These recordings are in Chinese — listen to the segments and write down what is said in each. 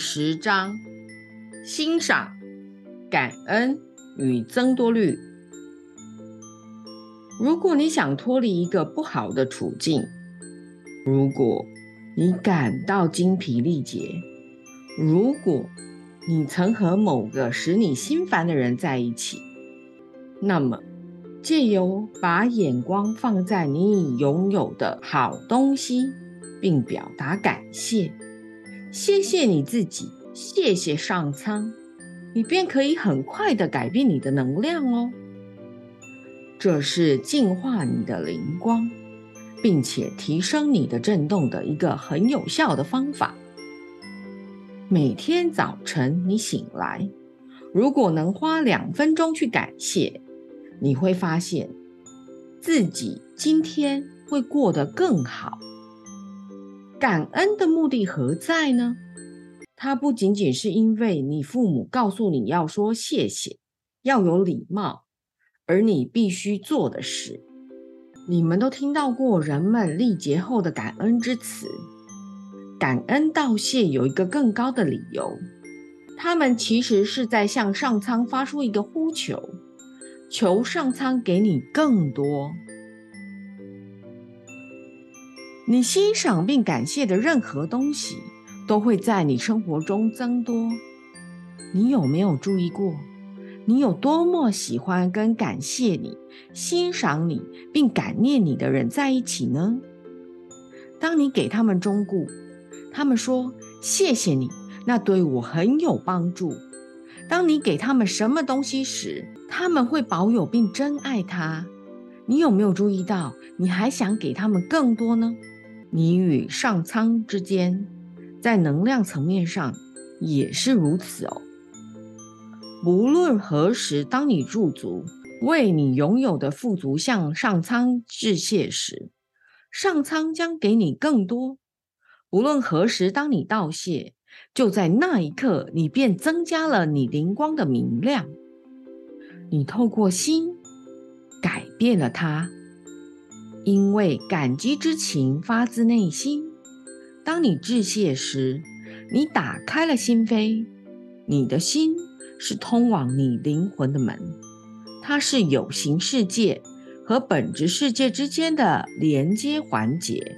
十章：欣赏、感恩与增多率。如果你想脱离一个不好的处境，如果你感到精疲力竭，如果你曾和某个使你心烦的人在一起，那么借由把眼光放在你已拥有的好东西，并表达感谢。谢谢你自己，谢谢上苍，你便可以很快的改变你的能量哦。这是净化你的灵光，并且提升你的振动的一个很有效的方法。每天早晨你醒来，如果能花两分钟去感谢，你会发现自己今天会过得更好。感恩的目的何在呢？它不仅仅是因为你父母告诉你要说谢谢，要有礼貌，而你必须做的事。你们都听到过人们历劫后的感恩之词，感恩道谢有一个更高的理由，他们其实是在向上苍发出一个呼求，求上苍给你更多。你欣赏并感谢的任何东西，都会在你生活中增多。你有没有注意过，你有多么喜欢跟感谢你、欣赏你并感念你的人在一起呢？当你给他们忠顾，他们说谢谢你，那对我很有帮助。当你给他们什么东西时，他们会保有并珍爱它。你有没有注意到，你还想给他们更多呢？你与上苍之间，在能量层面上也是如此哦。无论何时，当你驻足为你拥有的富足向上苍致谢时，上苍将给你更多。无论何时，当你道谢，就在那一刻，你便增加了你灵光的明亮。你透过心改变了它。因为感激之情发自内心。当你致谢时，你打开了心扉。你的心是通往你灵魂的门，它是有形世界和本质世界之间的连接环节。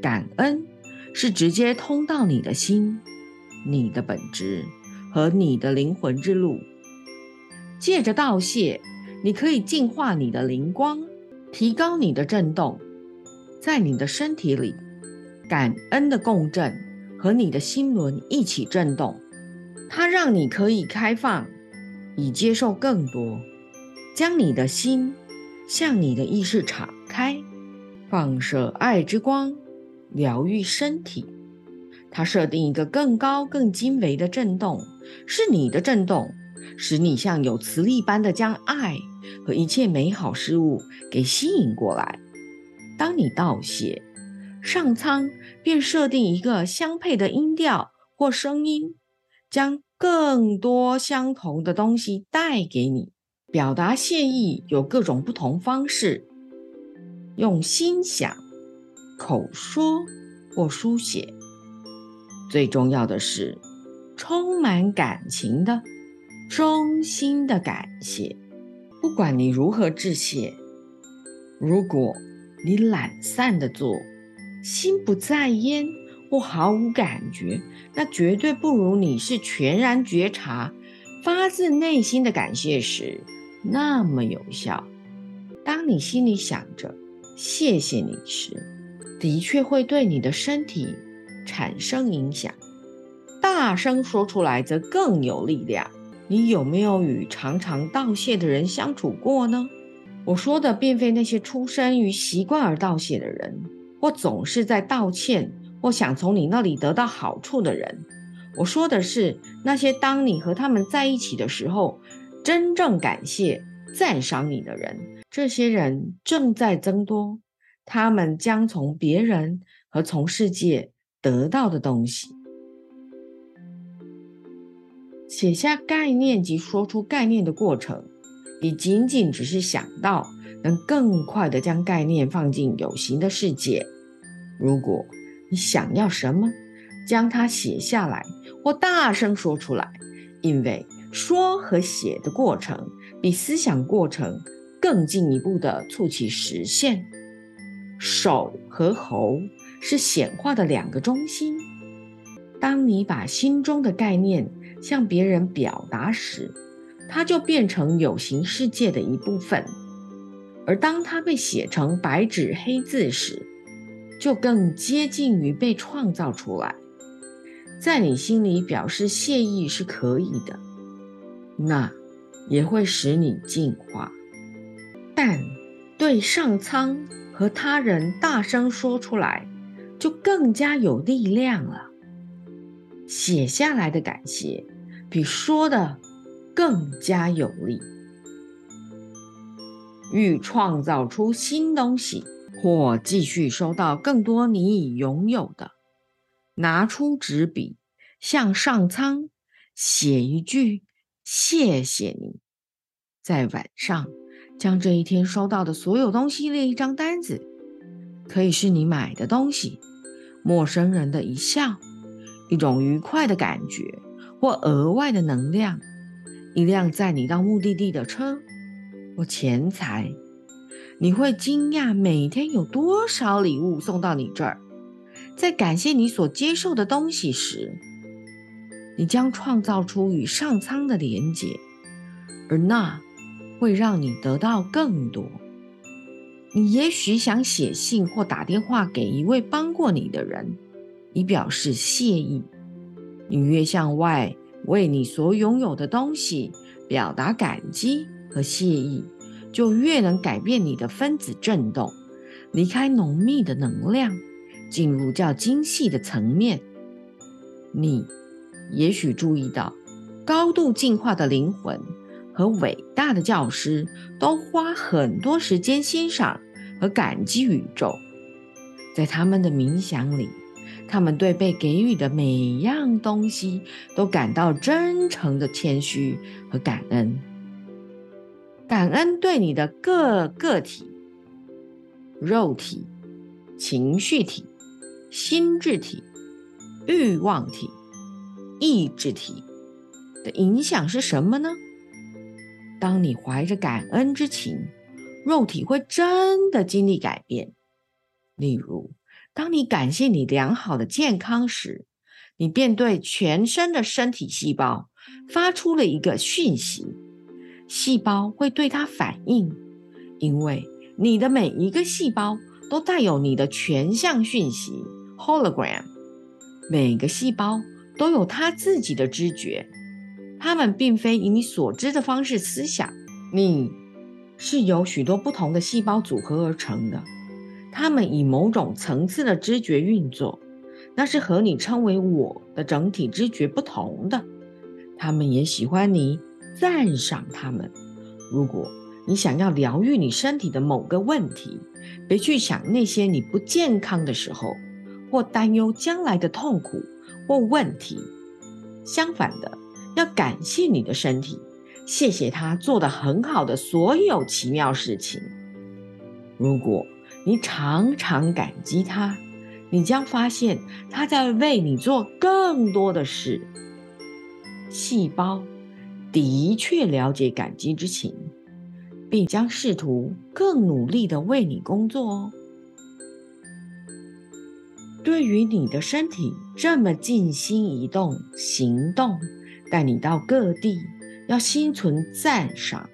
感恩是直接通到你的心、你的本质和你的灵魂之路。借着道谢，你可以净化你的灵光。提高你的振动，在你的身体里，感恩的共振和你的心轮一起振动，它让你可以开放，以接受更多。将你的心向你的意识敞开，放射爱之光，疗愈身体。它设定一个更高、更精微的振动，是你的振动，使你像有磁力般的将爱。和一切美好事物给吸引过来。当你道谢，上苍便设定一个相配的音调或声音，将更多相同的东西带给你。表达谢意有各种不同方式：用心想、口说或书写。最重要的是，充满感情的、衷心的感谢。不管你如何致谢，如果你懒散的做，心不在焉或毫无感觉，那绝对不如你是全然觉察、发自内心的感谢时那么有效。当你心里想着谢谢你时，的确会对你的身体产生影响。大声说出来则更有力量。你有没有与常常道谢的人相处过呢？我说的并非那些出生于习惯而道谢的人，或总是在道歉，或想从你那里得到好处的人。我说的是那些当你和他们在一起的时候，真正感谢、赞赏你的人。这些人正在增多，他们将从别人和从世界得到的东西。写下概念及说出概念的过程，比仅仅只是想到能更快地将概念放进有形的世界。如果你想要什么，将它写下来，或大声说出来，因为说和写的过程比思想过程更进一步的促其实现。手和喉是显化的两个中心。当你把心中的概念向别人表达时，它就变成有形世界的一部分；而当它被写成白纸黑字时，就更接近于被创造出来。在你心里表示谢意是可以的，那也会使你进化。但对上苍和他人大声说出来，就更加有力量了。写下来的感谢，比说的更加有力。欲创造出新东西，或继续收到更多你已拥有的，拿出纸笔，向上苍写一句“谢谢你”。在晚上，将这一天收到的所有东西列一张单子，可以是你买的东西，陌生人的一笑。一种愉快的感觉，或额外的能量，一辆载你到目的地的车，或钱财，你会惊讶每天有多少礼物送到你这儿。在感谢你所接受的东西时，你将创造出与上苍的连结，而那会让你得到更多。你也许想写信或打电话给一位帮过你的人。以表示谢意，你越向外为你所拥有的东西表达感激和谢意，就越能改变你的分子振动，离开浓密的能量，进入较精细的层面。你也许注意到，高度进化的灵魂和伟大的教师都花很多时间欣赏和感激宇宙，在他们的冥想里。他们对被给予的每样东西都感到真诚的谦虚和感恩。感恩对你的各个体、肉体、情绪体、心智体、欲望体、意志体的影响是什么呢？当你怀着感恩之情，肉体会真的经历改变，例如。当你感谢你良好的健康时，你便对全身的身体细胞发出了一个讯息，细胞会对它反应，因为你的每一个细胞都带有你的全向讯息 （hologram），每个细胞都有它自己的知觉，它们并非以你所知的方式思想，你是由许多不同的细胞组合而成的。他们以某种层次的知觉运作，那是和你称为我的整体知觉不同的。他们也喜欢你赞赏他们。如果你想要疗愈你身体的某个问题，别去想那些你不健康的时候，或担忧将来的痛苦或问题。相反的，要感谢你的身体，谢谢他做的很好的所有奇妙事情。如果你常常感激他，你将发现他在为你做更多的事。细胞的确了解感激之情，并将试图更努力的为你工作哦。对于你的身体这么尽心移动、行动，带你到各地，要心存赞赏，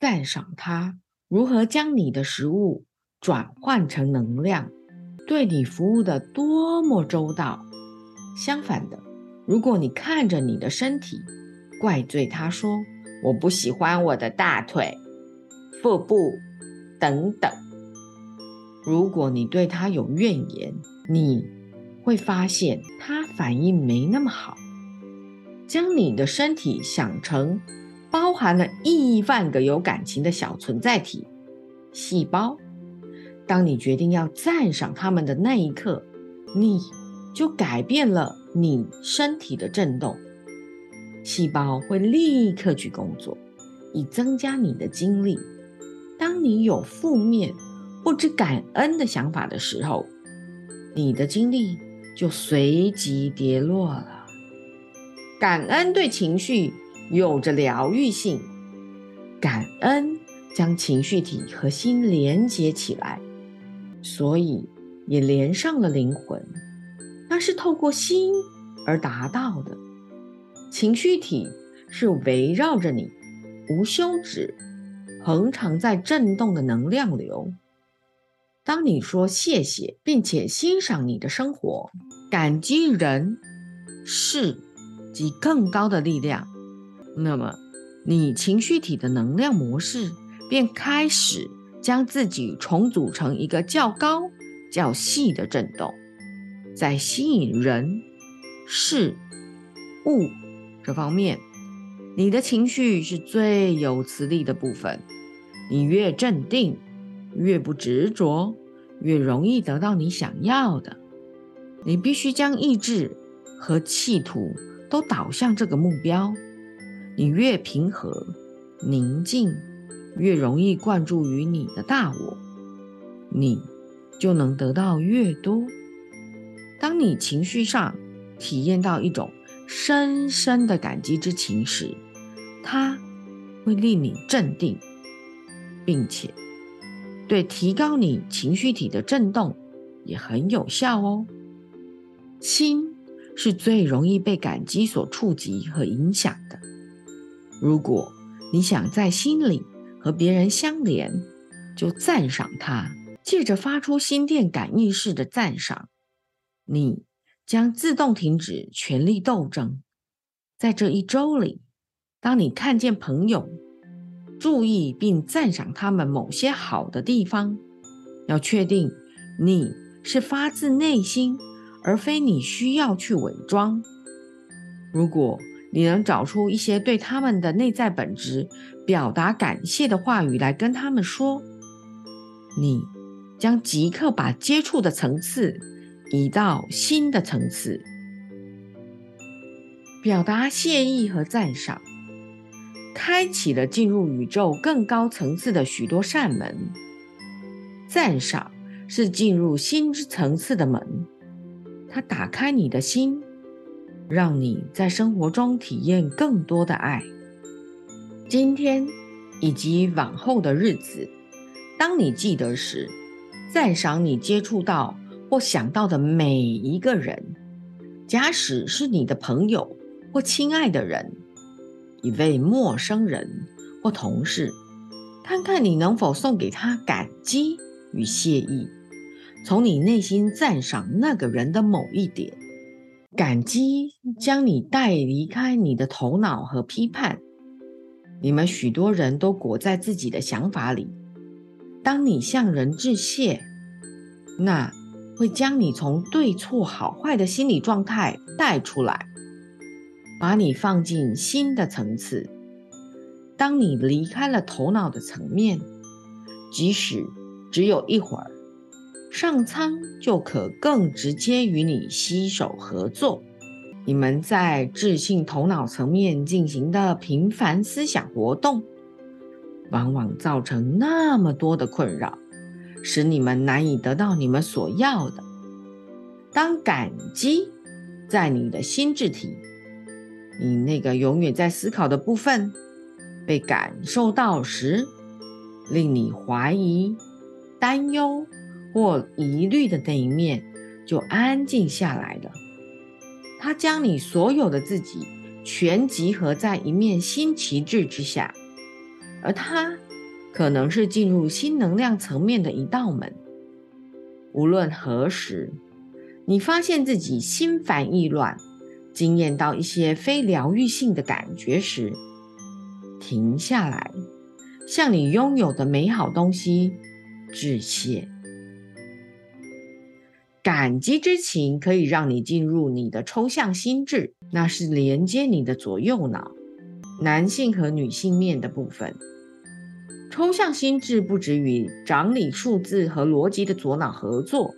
赞赏他如何将你的食物。转换成能量，对你服务的多么周到。相反的，如果你看着你的身体，怪罪他说：“我不喜欢我的大腿、腹部等等。”如果你对他有怨言，你会发现他反应没那么好。将你的身体想成包含了亿万个有感情的小存在体、细胞。当你决定要赞赏他们的那一刻，你就改变了你身体的振动，细胞会立刻去工作，以增加你的精力。当你有负面、不知感恩的想法的时候，你的精力就随即跌落了。感恩对情绪有着疗愈性，感恩将情绪体和心连接起来，所以也连上了灵魂。那是透过心而达到的。情绪体是围绕着你，无休止、恒常在震动的能量流。当你说谢谢，并且欣赏你的生活，感激人、事及更高的力量，那么你情绪体的能量模式便开始将自己重组成一个较高、较细的震动，在吸引人、事、物这方面，你的情绪是最有磁力的部分。你越镇定。越不执着，越容易得到你想要的。你必须将意志和企图都导向这个目标。你越平和、宁静，越容易灌注于你的大我，你就能得到越多。当你情绪上体验到一种深深的感激之情时，它会令你镇定，并且。对提高你情绪体的振动也很有效哦。心是最容易被感激所触及和影响的。如果你想在心里和别人相连，就赞赏他，借着发出心电感应式的赞赏，你将自动停止权力斗争。在这一周里，当你看见朋友，注意并赞赏他们某些好的地方，要确定你是发自内心，而非你需要去伪装。如果你能找出一些对他们的内在本质表达感谢的话语来跟他们说，你将即刻把接触的层次移到新的层次，表达谢意和赞赏。开启了进入宇宙更高层次的许多扇门。赞赏是进入心之层次的门，它打开你的心，让你在生活中体验更多的爱。今天以及往后的日子，当你记得时，赞赏你接触到或想到的每一个人，假使是你的朋友或亲爱的人。一位陌生人或同事，看看你能否送给他感激与谢意，从你内心赞赏那个人的某一点。感激将你带离开你的头脑和批判。你们许多人都裹在自己的想法里。当你向人致谢，那会将你从对错好坏的心理状态带出来。把你放进新的层次。当你离开了头脑的层面，即使只有一会儿，上苍就可更直接与你携手合作。你们在智性头脑层面进行的频繁思想活动，往往造成那么多的困扰，使你们难以得到你们所要的。当感激在你的心智体。你那个永远在思考的部分被感受到时，令你怀疑、担忧或疑虑的那一面就安静下来了。它将你所有的自己全集合在一面新旗帜之下，而它可能是进入新能量层面的一道门。无论何时，你发现自己心烦意乱。惊艳到一些非疗愈性的感觉时，停下来，向你拥有的美好东西致谢。感激之情可以让你进入你的抽象心智，那是连接你的左右脑，男性和女性面的部分。抽象心智不止与掌理数字和逻辑的左脑合作。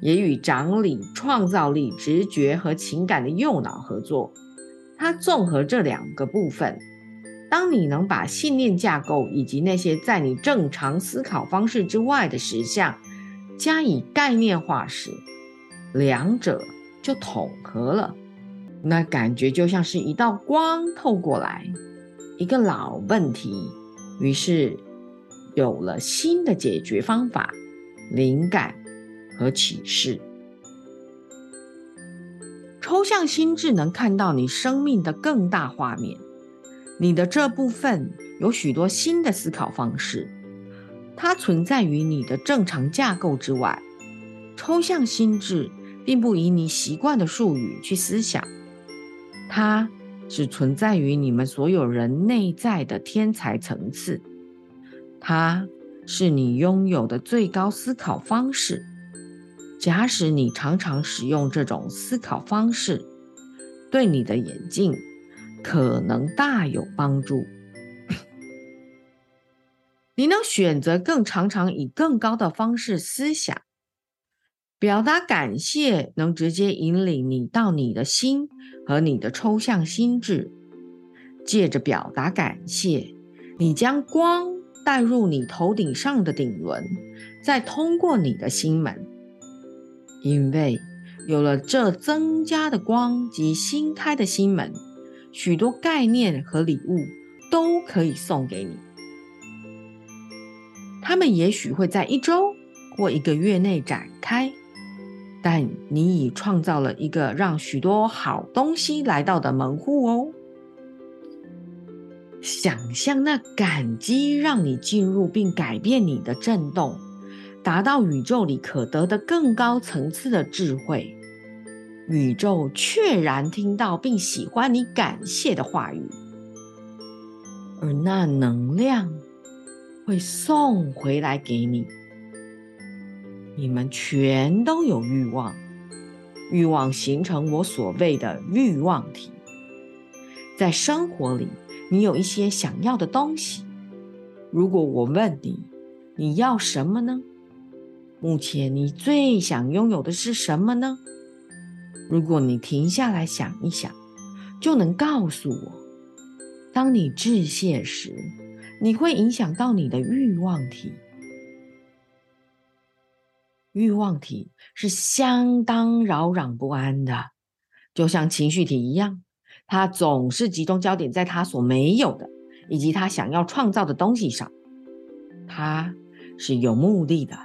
也与掌理创造力、直觉和情感的右脑合作。它综合这两个部分。当你能把信念架构以及那些在你正常思考方式之外的实相加以概念化时，两者就统合了。那感觉就像是一道光透过来，一个老问题，于是有了新的解决方法、灵感和启示。抽象心智能看到你生命的更大画面，你的这部分有许多新的思考方式，它存在于你的正常架构之外。抽象心智并不以你习惯的术语去思想。它只存在于你们所有人内在的天才层次，它是你拥有的最高思考方式。假使你常常使用这种思考方式，对你的眼镜可能大有帮助。你能选择更常常以更高的方式思想。表达感谢能直接引领你到你的心和你的抽象心智。借着表达感谢，你将光带入你头顶上的顶轮，再通过你的心门。因为有了这增加的光及新开的心门，许多概念和礼物都可以送给你。他们也许会在一周或一个月内展开。但你已创造了一个让许多好东西来到的门户哦。想象那感激让你进入并改变你的震动，达到宇宙里可得的更高层次的智慧。宇宙确然听到并喜欢你感谢的话语，而那能量会送回来给你。你们全都有欲望，欲望形成我所谓的欲望体。在生活里，你有一些想要的东西。如果我问你，你要什么呢？目前你最想拥有的是什么呢？如果你停下来想一想，就能告诉我。当你致谢时，你会影响到你的欲望体。欲望体是相当扰攘不安的，就像情绪体一样，它总是集中焦点在它所没有的，以及它想要创造的东西上。它是有目的的，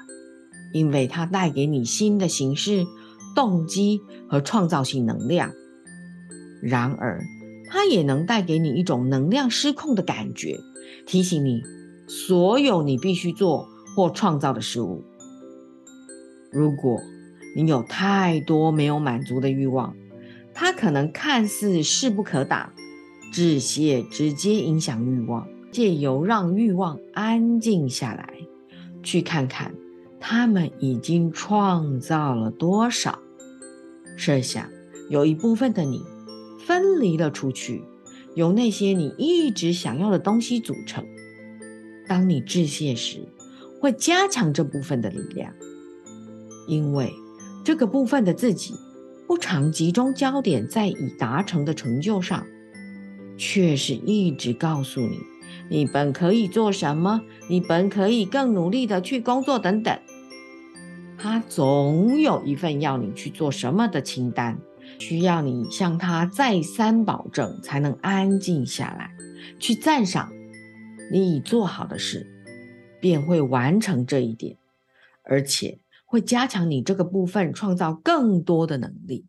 因为它带给你新的形式、动机和创造性能量。然而，它也能带给你一种能量失控的感觉，提醒你所有你必须做或创造的事物。如果你有太多没有满足的欲望，它可能看似势不可挡。致谢直接影响欲望，借由让欲望安静下来，去看看他们已经创造了多少。设想有一部分的你分离了出去，由那些你一直想要的东西组成。当你致谢时，会加强这部分的力量。因为这个部分的自己不常集中焦点在已达成的成就上，却是一直告诉你，你本可以做什么，你本可以更努力的去工作等等。他总有一份要你去做什么的清单，需要你向他再三保证，才能安静下来，去赞赏你已做好的事，便会完成这一点，而且。会加强你这个部分创造更多的能力。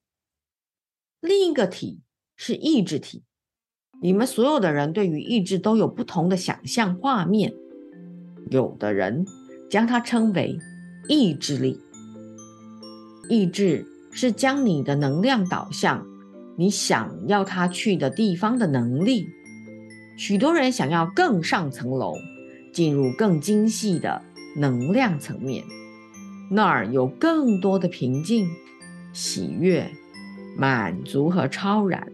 另一个体是意志体，你们所有的人对于意志都有不同的想象画面。有的人将它称为意志力。意志是将你的能量导向你想要它去的地方的能力。许多人想要更上层楼，进入更精细的能量层面。那儿有更多的平静、喜悦、满足和超然。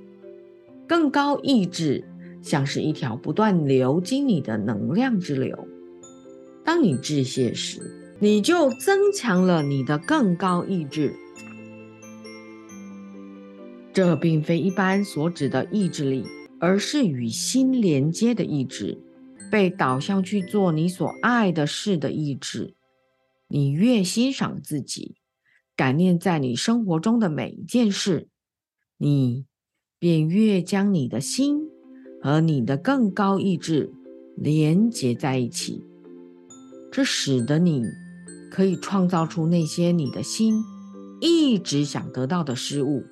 更高意志像是一条不断流经你的能量之流。当你致谢时，你就增强了你的更高意志。这并非一般所指的意志力，而是与心连接的意志，被导向去做你所爱的事的意志。你越欣赏自己，感念在你生活中的每一件事，你便越将你的心和你的更高意志连接在一起。这使得你可以创造出那些你的心一直想得到的事物。